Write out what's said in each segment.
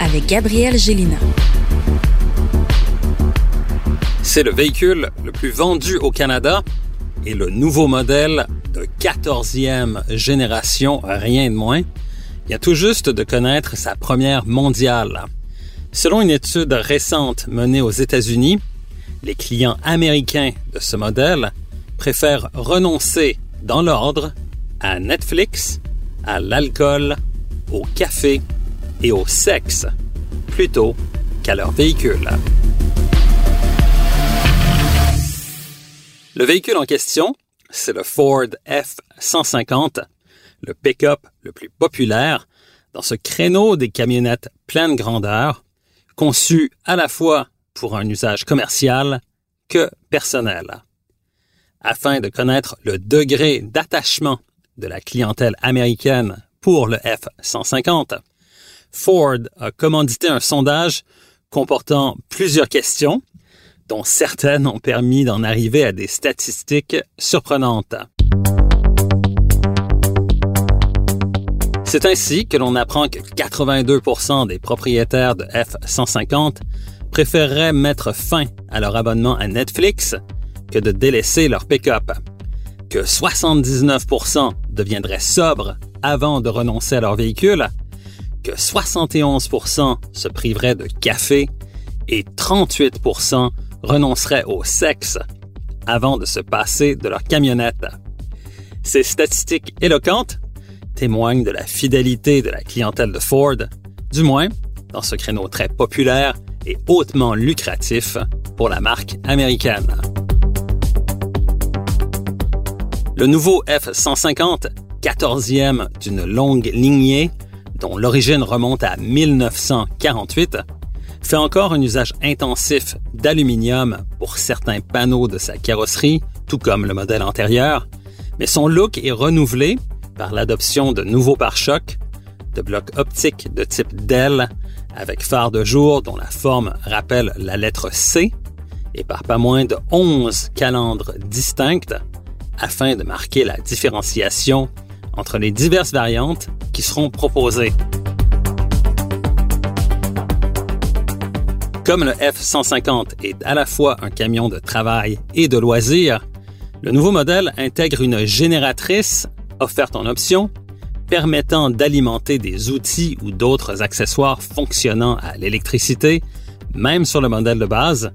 avec Gabriel Gélina. C'est le véhicule le plus vendu au Canada et le nouveau modèle de 14e génération, rien de moins. Il a tout juste de connaître sa première mondiale. Selon une étude récente menée aux États-Unis, les clients américains de ce modèle préfèrent renoncer dans l'ordre à Netflix, à l'alcool, au café et au sexe plutôt qu'à leur véhicule. Le véhicule en question, c'est le Ford F-150, le pick-up le plus populaire dans ce créneau des camionnettes pleine grandeur, conçu à la fois pour un usage commercial que personnel. Afin de connaître le degré d'attachement de la clientèle américaine pour le F-150, Ford a commandité un sondage comportant plusieurs questions, dont certaines ont permis d'en arriver à des statistiques surprenantes. C'est ainsi que l'on apprend que 82% des propriétaires de F-150 préféreraient mettre fin à leur abonnement à Netflix que de délaisser leur pick-up, que 79% deviendraient sobres avant de renoncer à leur véhicule, que 71% se priveraient de café et 38% renonceraient au sexe avant de se passer de leur camionnette. Ces statistiques éloquentes témoignent de la fidélité de la clientèle de Ford, du moins dans ce créneau très populaire et hautement lucratif pour la marque américaine. Le nouveau F-150, 14e d'une longue lignée dont l'origine remonte à 1948, fait encore un usage intensif d'aluminium pour certains panneaux de sa carrosserie, tout comme le modèle antérieur, mais son look est renouvelé par l'adoption de nouveaux pare-chocs, de blocs optiques de type DEL avec phare de jour dont la forme rappelle la lettre C, et par pas moins de 11 calandres distinctes afin de marquer la différenciation entre les diverses variantes qui seront proposées. Comme le F-150 est à la fois un camion de travail et de loisirs, le nouveau modèle intègre une génératrice offerte en option permettant d'alimenter des outils ou d'autres accessoires fonctionnant à l'électricité, même sur le modèle de base,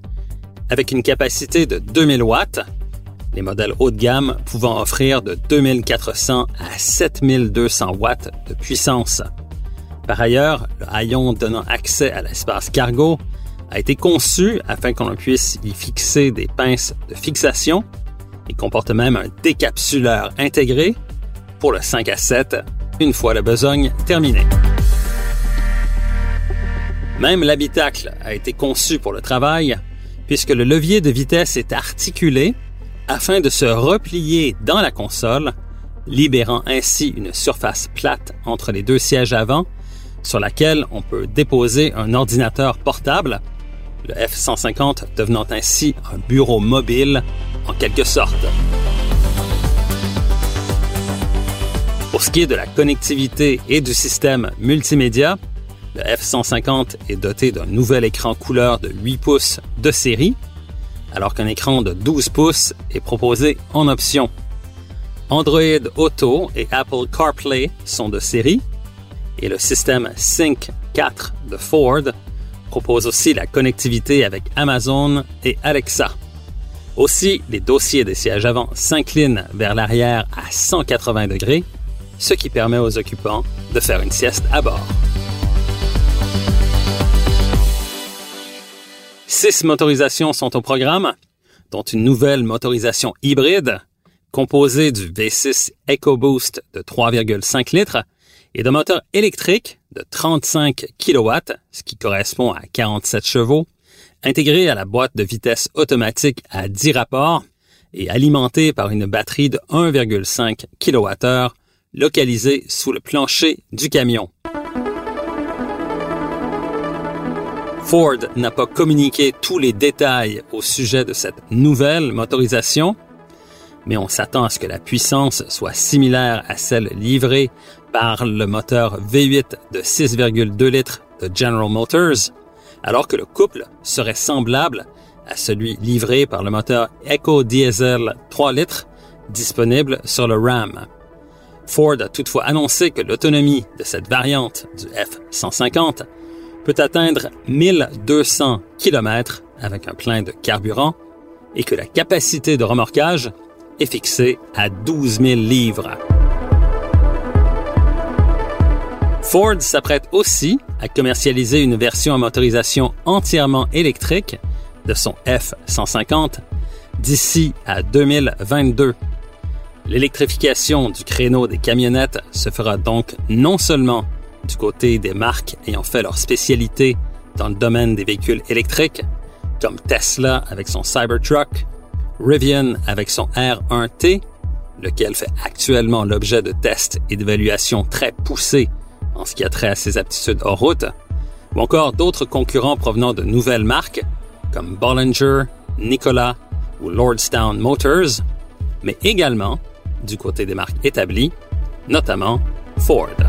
avec une capacité de 2000 watts, les modèles haut de gamme pouvant offrir de 2400 à 7200 watts de puissance. Par ailleurs, le haillon donnant accès à l'espace cargo a été conçu afin qu'on puisse y fixer des pinces de fixation et comporte même un décapsuleur intégré pour le 5 à 7 une fois la besogne terminée. Même l'habitacle a été conçu pour le travail puisque le levier de vitesse est articulé afin de se replier dans la console, libérant ainsi une surface plate entre les deux sièges avant sur laquelle on peut déposer un ordinateur portable, le F-150 devenant ainsi un bureau mobile en quelque sorte. Pour ce qui est de la connectivité et du système multimédia, le F-150 est doté d'un nouvel écran couleur de 8 pouces de série alors qu'un écran de 12 pouces est proposé en option. Android Auto et Apple CarPlay sont de série et le système Sync 4 de Ford propose aussi la connectivité avec Amazon et Alexa. Aussi, les dossiers des sièges avant s'inclinent vers l'arrière à 180 degrés, ce qui permet aux occupants de faire une sieste à bord. Six motorisations sont au programme, dont une nouvelle motorisation hybride composée du V6 EcoBoost de 3,5 litres et de moteurs électriques de 35 kW, ce qui correspond à 47 chevaux, intégré à la boîte de vitesse automatique à 10 rapports et alimenté par une batterie de 1,5 kWh localisée sous le plancher du camion. Ford n'a pas communiqué tous les détails au sujet de cette nouvelle motorisation, mais on s'attend à ce que la puissance soit similaire à celle livrée par le moteur V8 de 6,2 litres de General Motors, alors que le couple serait semblable à celui livré par le moteur Eco Diesel 3 litres disponible sur le Ram. Ford a toutefois annoncé que l'autonomie de cette variante du F-150 peut atteindre 1200 km avec un plein de carburant et que la capacité de remorquage est fixée à 12 000 livres. Ford s'apprête aussi à commercialiser une version à motorisation entièrement électrique de son F-150 d'ici à 2022. L'électrification du créneau des camionnettes se fera donc non seulement du côté des marques ayant fait leur spécialité dans le domaine des véhicules électriques, comme Tesla avec son Cybertruck, Rivian avec son R1T, lequel fait actuellement l'objet de tests et d'évaluations très poussés en ce qui a trait à ses aptitudes hors route, ou encore d'autres concurrents provenant de nouvelles marques comme Bollinger, Nikola ou Lordstown Motors, mais également du côté des marques établies, notamment Ford.